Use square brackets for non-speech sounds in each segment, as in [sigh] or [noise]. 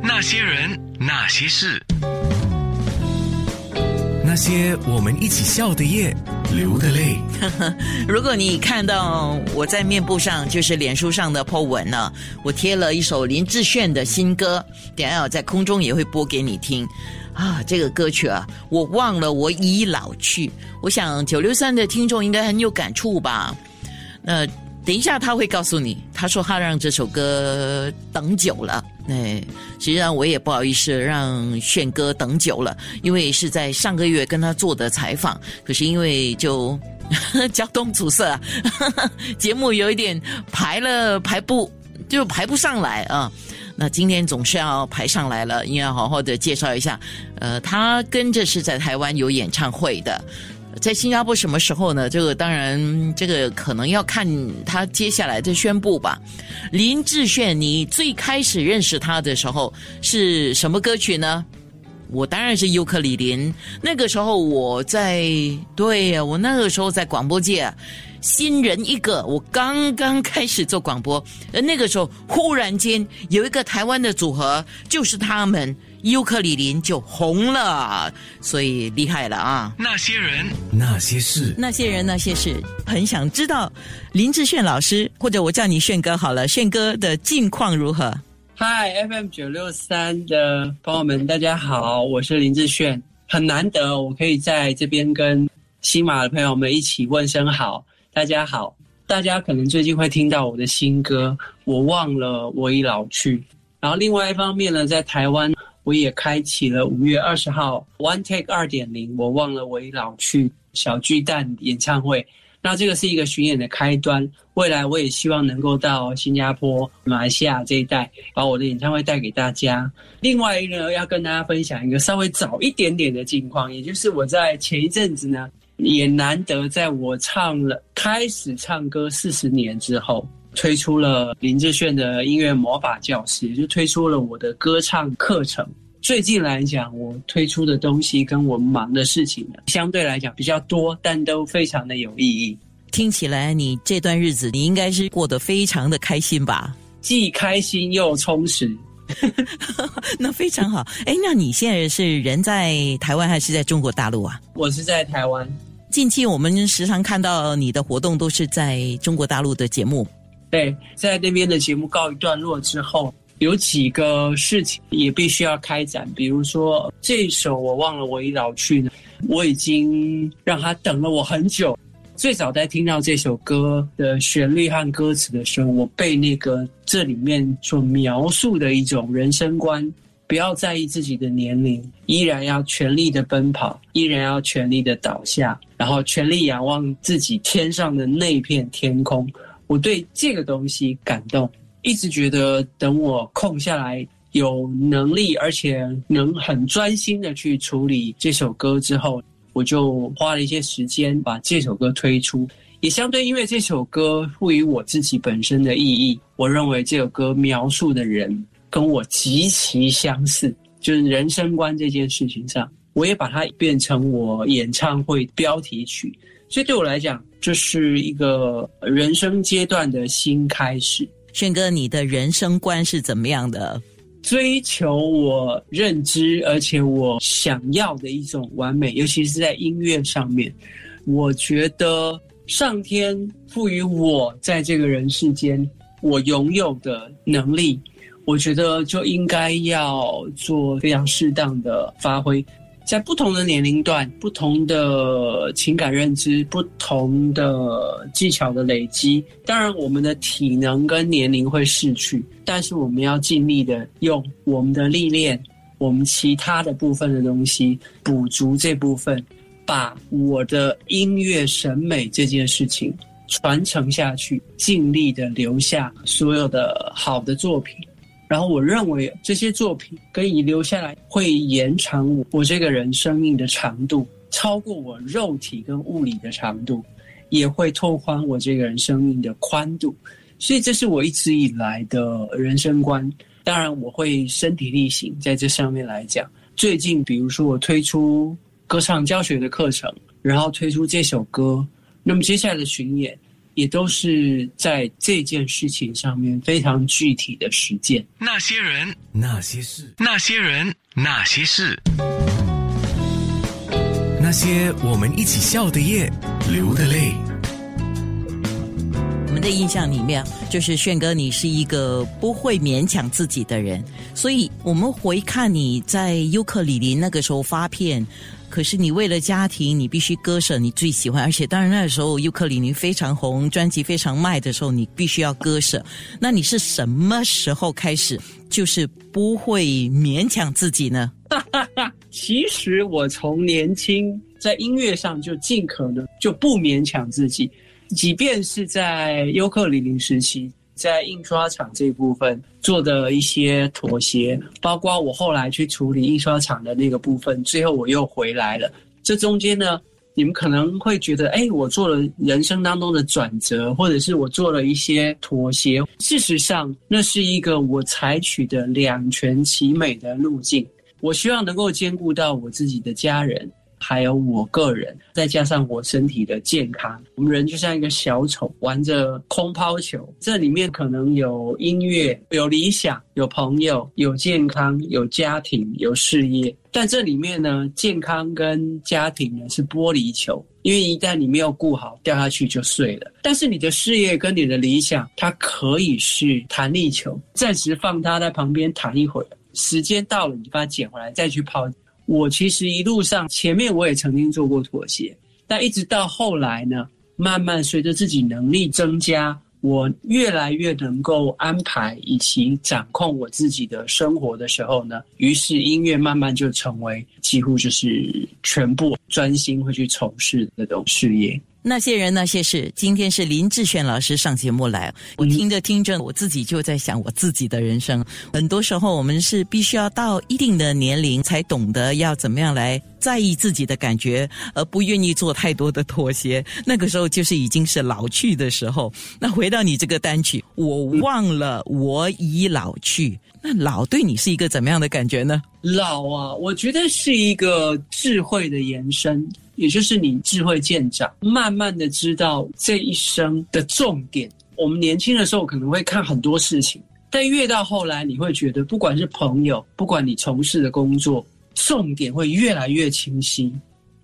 那些人，那些事，那些我们一起笑的夜，流的泪。[laughs] 如果你看到我在面部上，就是脸书上的 po 文呢，我贴了一首林志炫的新歌，等下我在空中也会播给你听。啊，这个歌曲啊，我忘了我已老去。我想九六三的听众应该很有感触吧？那等一下他会告诉你，他说他让这首歌等久了。哎，实际上我也不好意思让炫哥等久了，因为是在上个月跟他做的采访，可是因为就 [laughs] 交通阻塞，节目有一点排了排不就排不上来啊。那今天总是要排上来了，应该好好的介绍一下。呃，他跟着是在台湾有演唱会的，在新加坡什么时候呢？这个当然，这个可能要看他接下来的宣布吧。林志炫，你最开始认识他的时候是什么歌曲呢？我当然是尤克里林。那个时候我在，对呀，我那个时候在广播界。新人一个，我刚刚开始做广播，而那个时候忽然间有一个台湾的组合，就是他们尤克里林就红了，所以厉害了啊！那些人，那些事，那些人，那些事，很想知道林志炫老师，或者我叫你炫哥好了，炫哥的近况如何？嗨，FM 九六三的朋友们，大家好，我是林志炫，很难得我可以在这边跟新马的朋友们一起问声好。大家好，大家可能最近会听到我的新歌《我忘了我已老去》，然后另外一方面呢，在台湾我也开启了五月二十号 One Take 二点零《我忘了我已老去》小巨蛋演唱会。那这个是一个巡演的开端，未来我也希望能够到新加坡、马来西亚这一带，把我的演唱会带给大家。另外一个要跟大家分享一个稍微早一点点的近况，也就是我在前一阵子呢。也难得在我唱了开始唱歌四十年之后，推出了林志炫的音乐魔法教室，也就推出了我的歌唱课程。最近来讲，我推出的东西跟我忙的事情呢，相对来讲比较多，但都非常的有意义。听起来你这段日子你应该是过得非常的开心吧？既开心又充实，[laughs] 那非常好。哎，那你现在是人在台湾还是在中国大陆啊？我是在台湾。近期我们时常看到你的活动都是在中国大陆的节目，对，在那边的节目告一段落之后，有几个事情也必须要开展，比如说这首我忘了我已老去呢，我已经让他等了我很久。最早在听到这首歌的旋律和歌词的时候，我被那个这里面所描述的一种人生观。不要在意自己的年龄，依然要全力的奔跑，依然要全力的倒下，然后全力仰望自己天上的那片天空。我对这个东西感动，一直觉得等我空下来有能力，而且能很专心的去处理这首歌之后，我就花了一些时间把这首歌推出。也相对因为这首歌赋予我自己本身的意义，我认为这首歌描述的人。跟我极其相似，就是人生观这件事情上，我也把它变成我演唱会标题曲。所以对我来讲，这是一个人生阶段的新开始。轩哥，你的人生观是怎么样的？追求我认知而且我想要的一种完美，尤其是在音乐上面。我觉得上天赋予我在这个人世间我拥有的能力。我觉得就应该要做非常适当的发挥，在不同的年龄段、不同的情感认知、不同的技巧的累积，当然我们的体能跟年龄会逝去，但是我们要尽力的用我们的历练、我们其他的部分的东西补足这部分，把我的音乐审美这件事情传承下去，尽力的留下所有的好的作品。然后我认为这些作品可以留下来，会延长我这个人生命的长度，超过我肉体跟物理的长度，也会拓宽我这个人生命的宽度。所以这是我一直以来的人生观。当然，我会身体力行在这上面来讲。最近，比如说我推出歌唱教学的课程，然后推出这首歌，那么接下来的巡演，也都是在这件事情上面非常具体的实践。那些人，那些事，那些人，那些事，那些我们一起笑的夜，流的泪。我们的印象里面，就是炫哥，你是一个不会勉强自己的人，所以我们回看你在尤克里里那个时候发片，可是你为了家庭，你必须割舍你最喜欢，而且当然那时候尤克里里非常红，专辑非常卖的时候，你必须要割舍。那你是什么时候开始就是不会勉强自己呢？其实我从年轻在音乐上就尽可能就不勉强自己，即便是在尤克里里时期，在印刷厂这部分做的一些妥协，包括我后来去处理印刷厂的那个部分，最后我又回来了。这中间呢，你们可能会觉得，哎，我做了人生当中的转折，或者是我做了一些妥协。事实上，那是一个我采取的两全其美的路径。我希望能够兼顾到我自己的家人，还有我个人，再加上我身体的健康。我们人就像一个小丑，玩着空抛球，这里面可能有音乐、有理想、有朋友、有健康、有家庭、有事业。但这里面呢，健康跟家庭呢是玻璃球，因为一旦你没有顾好，掉下去就碎了。但是你的事业跟你的理想，它可以是弹力球，暂时放它在旁边弹一会儿。时间到了，你把它捡回来再去抛。我其实一路上前面我也曾经做过妥协，但一直到后来呢，慢慢随着自己能力增加，我越来越能够安排以及掌控我自己的生活的时候呢，于是音乐慢慢就成为几乎就是全部专心会去从事的那种事业。那些人那些事，今天是林志炫老师上节目来，我听着听着，我自己就在想我自己的人生。很多时候，我们是必须要到一定的年龄，才懂得要怎么样来在意自己的感觉，而不愿意做太多的妥协。那个时候就是已经是老去的时候。那回到你这个单曲，我忘了我已老去，那老对你是一个怎么样的感觉呢？老啊，我觉得是一个智慧的延伸。也就是你智慧渐长，慢慢的知道这一生的重点。我们年轻的时候可能会看很多事情，但越到后来，你会觉得不管是朋友，不管你从事的工作，重点会越来越清晰。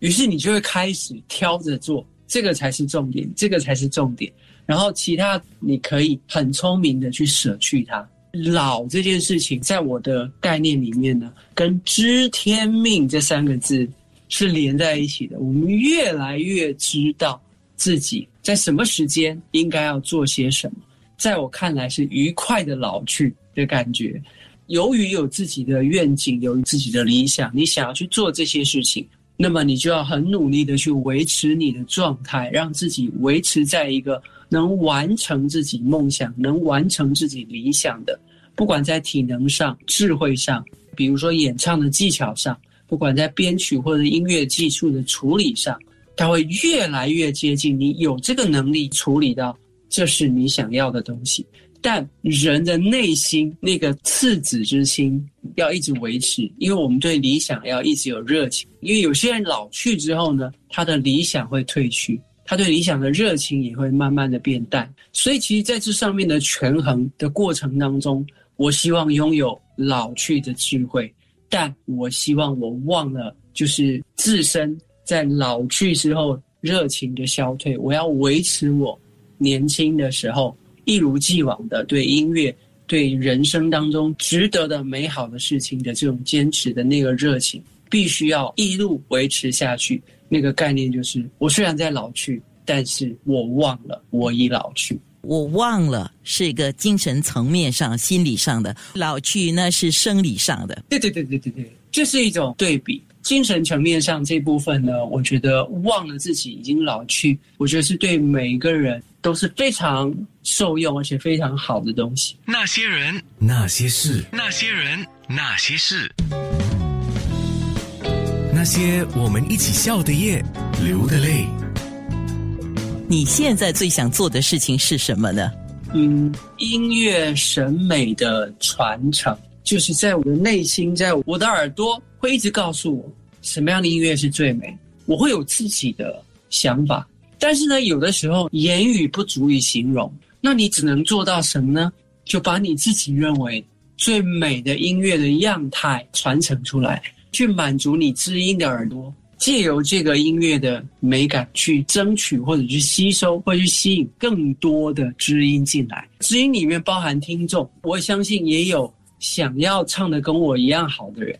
于是你就会开始挑着做，这个才是重点，这个才是重点。然后其他你可以很聪明的去舍去它。老这件事情，在我的概念里面呢，跟知天命这三个字。是连在一起的。我们越来越知道自己在什么时间应该要做些什么。在我看来，是愉快的老去的感觉。由于有自己的愿景，有自己的理想，你想要去做这些事情，那么你就要很努力的去维持你的状态，让自己维持在一个能完成自己梦想、能完成自己理想的，不管在体能上、智慧上，比如说演唱的技巧上。不管在编曲或者音乐技术的处理上，它会越来越接近你有这个能力处理到这是你想要的东西。但人的内心那个赤子之心要一直维持，因为我们对理想要一直有热情。因为有些人老去之后呢，他的理想会褪去，他对理想的热情也会慢慢的变淡。所以，其实在这上面的权衡的过程当中，我希望拥有老去的智慧。但我希望我忘了，就是自身在老去之后热情的消退。我要维持我年轻的时候一如既往的对音乐、对人生当中值得的美好的事情的这种坚持的那个热情，必须要一路维持下去。那个概念就是，我虽然在老去，但是我忘了我已老去。我忘了是一个精神层面上、心理上的老去，那是生理上的。对对对对对对，这是一种对比。精神层面上这部分呢，我觉得忘了自己已经老去，我觉得是对每一个人都是非常受用而且非常好的东西。那些人，那些事，那些人，那些事，那些我们一起笑的夜，流的泪。你现在最想做的事情是什么呢？嗯，音乐审美的传承，就是在我的内心，在我的耳朵会一直告诉我什么样的音乐是最美。我会有自己的想法，但是呢，有的时候言语不足以形容，那你只能做到什么呢？就把你自己认为最美的音乐的样态传承出来，去满足你知音的耳朵。借由这个音乐的美感去争取，或者去吸收，或者去吸引更多的知音进来。知音里面包含听众，我相信也有想要唱的跟我一样好的人。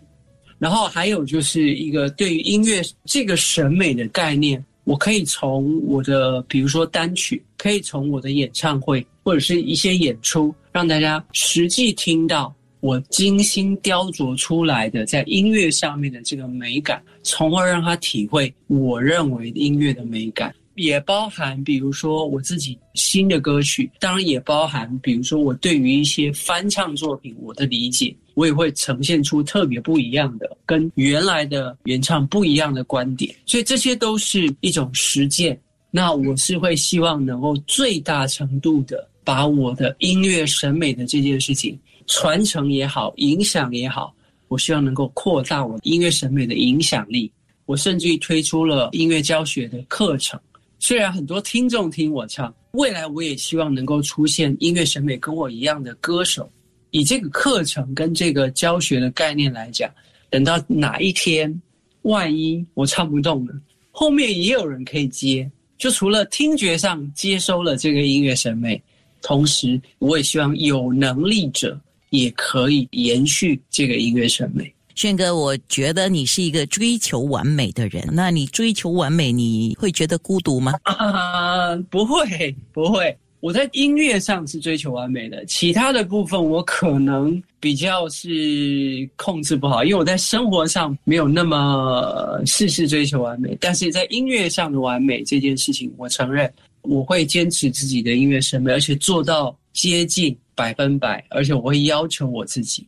然后还有就是一个对于音乐这个审美的概念，我可以从我的比如说单曲，可以从我的演唱会或者是一些演出，让大家实际听到。我精心雕琢出来的在音乐上面的这个美感，从而让他体会我认为音乐的美感，也包含比如说我自己新的歌曲，当然也包含比如说我对于一些翻唱作品我的理解，我也会呈现出特别不一样的，跟原来的原唱不一样的观点，所以这些都是一种实践。那我是会希望能够最大程度的把我的音乐审美的这件事情。传承也好，影响也好，我希望能够扩大我音乐审美的影响力。我甚至于推出了音乐教学的课程。虽然很多听众听我唱，未来我也希望能够出现音乐审美跟我一样的歌手。以这个课程跟这个教学的概念来讲，等到哪一天，万一我唱不动了，后面也有人可以接。就除了听觉上接收了这个音乐审美，同时我也希望有能力者。也可以延续这个音乐审美。轩哥，我觉得你是一个追求完美的人。那你追求完美，你会觉得孤独吗？啊，不会，不会。我在音乐上是追求完美的，其他的部分我可能比较是控制不好，因为我在生活上没有那么事事追求完美。但是在音乐上的完美这件事情，我承认我会坚持自己的音乐审美，而且做到接近。百分百，而且我会要求我自己，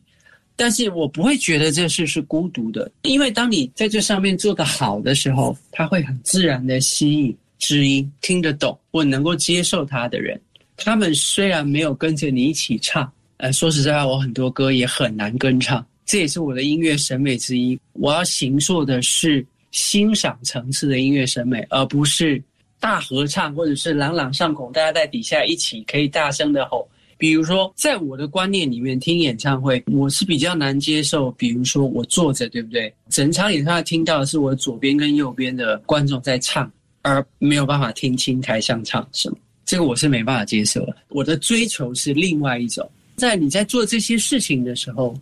但是我不会觉得这事是孤独的，因为当你在这上面做得好的时候，他会很自然的吸引知音听得懂我能够接受他的人。他们虽然没有跟着你一起唱，呃，说实在话，我很多歌也很难跟唱，这也是我的音乐审美之一。我要行做的是欣赏层次的音乐审美，而不是大合唱或者是朗朗上口，大家在底下一起可以大声的吼。比如说，在我的观念里面，听演唱会我是比较难接受。比如说，我坐着，对不对？整场演唱会听到的是我左边跟右边的观众在唱，而没有办法听清台上唱什么，这个我是没办法接受的。我的追求是另外一种，在你在做这些事情的时候，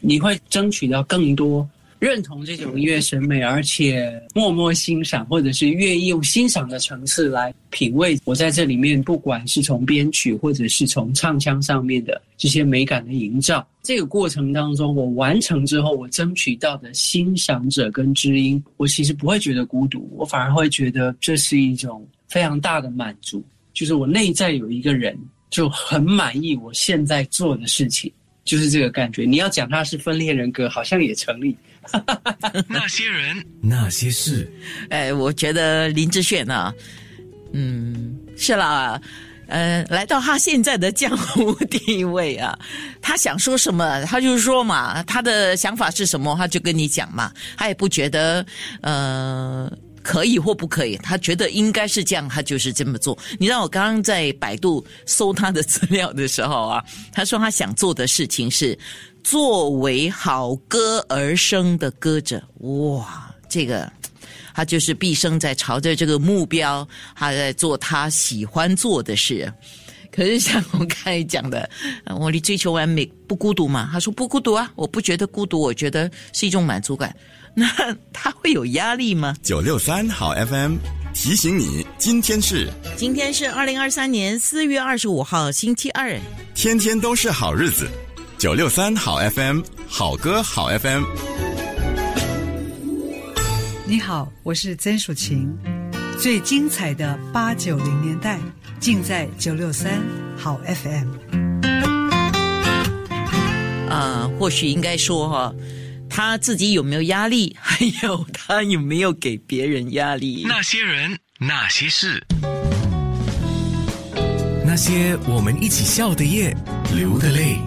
你会争取到更多。认同这种音乐审美，而且默默欣赏，或者是愿意用欣赏的层次来品味。我在这里面，不管是从编曲，或者是从唱腔上面的这些美感的营造，这个过程当中，我完成之后，我争取到的欣赏者跟知音，我其实不会觉得孤独，我反而会觉得这是一种非常大的满足，就是我内在有一个人就很满意我现在做的事情，就是这个感觉。你要讲他是分裂人格，好像也成立。[laughs] 那些人，那些事，哎，我觉得林志炫啊，嗯，是啦，呃，来到他现在的江湖地位啊，他想说什么，他就说嘛，他的想法是什么，他就跟你讲嘛，他也不觉得呃可以或不可以，他觉得应该是这样，他就是这么做。你知道我刚刚在百度搜他的资料的时候啊，他说他想做的事情是。作为好歌而生的歌者，哇，这个他就是毕生在朝着这个目标，他在做他喜欢做的事。可是像我刚才讲的，我你追求完美不孤独嘛？他说不孤独啊，我不觉得孤独，我觉得是一种满足感。[laughs] 那他会有压力吗？九六三好 FM 提醒你，今天是今天是二零二三年四月二十五号星期二，天天都是好日子。九六三好 FM，好歌好 FM。你好，我是曾淑琴。最精彩的八九零年代，尽在九六三好 FM。啊，或许应该说哈，他自己有没有压力，[laughs] 还有他有没有给别人压力？那些人，那些事，那些我们一起笑的夜，流的泪。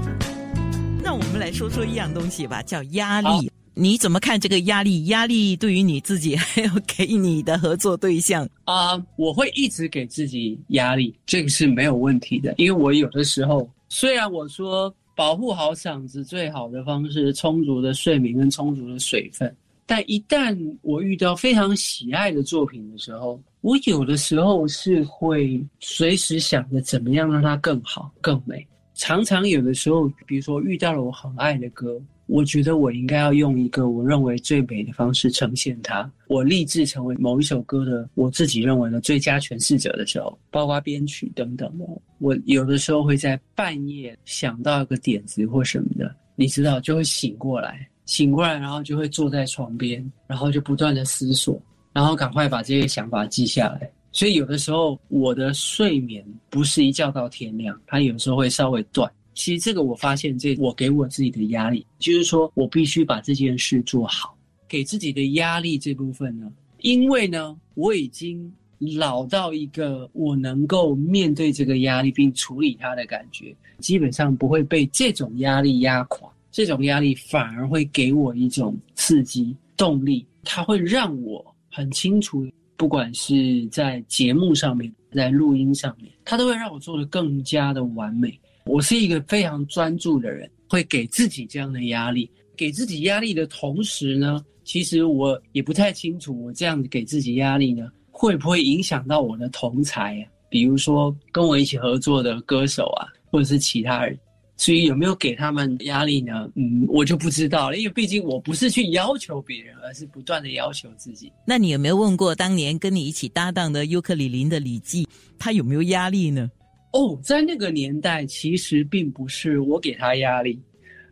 那我们来说说一样东西吧，叫压力。你怎么看这个压力？压力对于你自己，还有给你的合作对象啊，我会一直给自己压力，这个是没有问题的。因为我有的时候，虽然我说保护好嗓子最好的方式，充足的睡眠跟充足的水分，但一旦我遇到非常喜爱的作品的时候，我有的时候是会随时想着怎么样让它更好、更美。常常有的时候，比如说遇到了我很爱的歌，我觉得我应该要用一个我认为最美的方式呈现它。我立志成为某一首歌的我自己认为的最佳诠释者的时候，包括编曲等等的，我有的时候会在半夜想到一个点子或什么的，你知道，就会醒过来，醒过来，然后就会坐在床边，然后就不断的思索，然后赶快把这些想法记下来。所以有的时候我的睡眠不是一觉到天亮，它有时候会稍微断。其实这个我发现，这我给我自己的压力，就是说我必须把这件事做好。给自己的压力这部分呢，因为呢我已经老到一个我能够面对这个压力并处理它的感觉，基本上不会被这种压力压垮。这种压力反而会给我一种刺激动力，它会让我很清楚。不管是在节目上面，在录音上面，它都会让我做的更加的完美。我是一个非常专注的人，会给自己这样的压力。给自己压力的同时呢，其实我也不太清楚，我这样子给自己压力呢，会不会影响到我的同才啊？比如说跟我一起合作的歌手啊，或者是其他人。所以有没有给他们压力呢？嗯，我就不知道了，因为毕竟我不是去要求别人，而是不断的要求自己。那你有没有问过当年跟你一起搭档的尤克里林的李记，他有没有压力呢？哦，在那个年代，其实并不是我给他压力，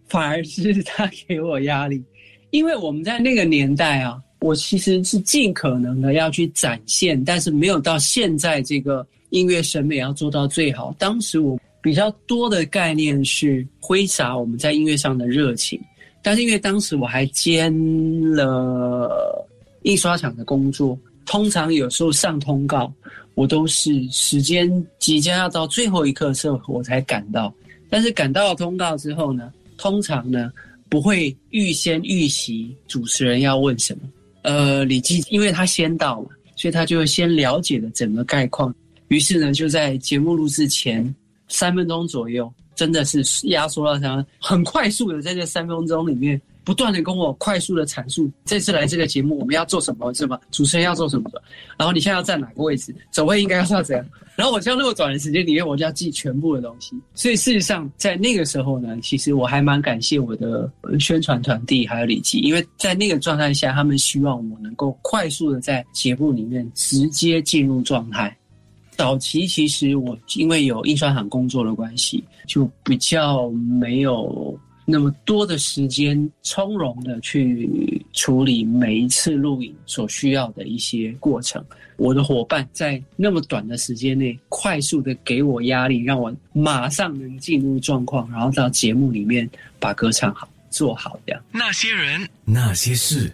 反而是他给我压力。因为我们在那个年代啊，我其实是尽可能的要去展现，但是没有到现在这个音乐审美要做到最好。当时我。比较多的概念是挥洒我们在音乐上的热情，但是因为当时我还兼了印刷厂的工作，通常有时候上通告，我都是时间即将要到最后一刻的时候我才赶到。但是赶到了通告之后呢，通常呢不会预先预习主持人要问什么。呃，李记因为他先到嘛，所以他就会先了解了整个概况，于是呢就在节目录制前。三分钟左右，真的是压缩到他很快速的在这三分钟里面，不断的跟我快速的阐述这次来这个节目我们要做什么，是吧？主持人要做什么的，然后你现在要站哪个位置，走位应该要怎样？然后我在那么短的时间里面，我就要记全部的东西。所以事实上，在那个时候呢，其实我还蛮感谢我的宣传团队还有李记，因为在那个状态下，他们希望我能够快速的在节目里面直接进入状态。早期其实我因为有印刷厂工作的关系，就比较没有那么多的时间从容的去处理每一次录影所需要的一些过程。我的伙伴在那么短的时间内快速的给我压力，让我马上能进入状况，然后到节目里面把歌唱好、做好这样。那些人，那些事。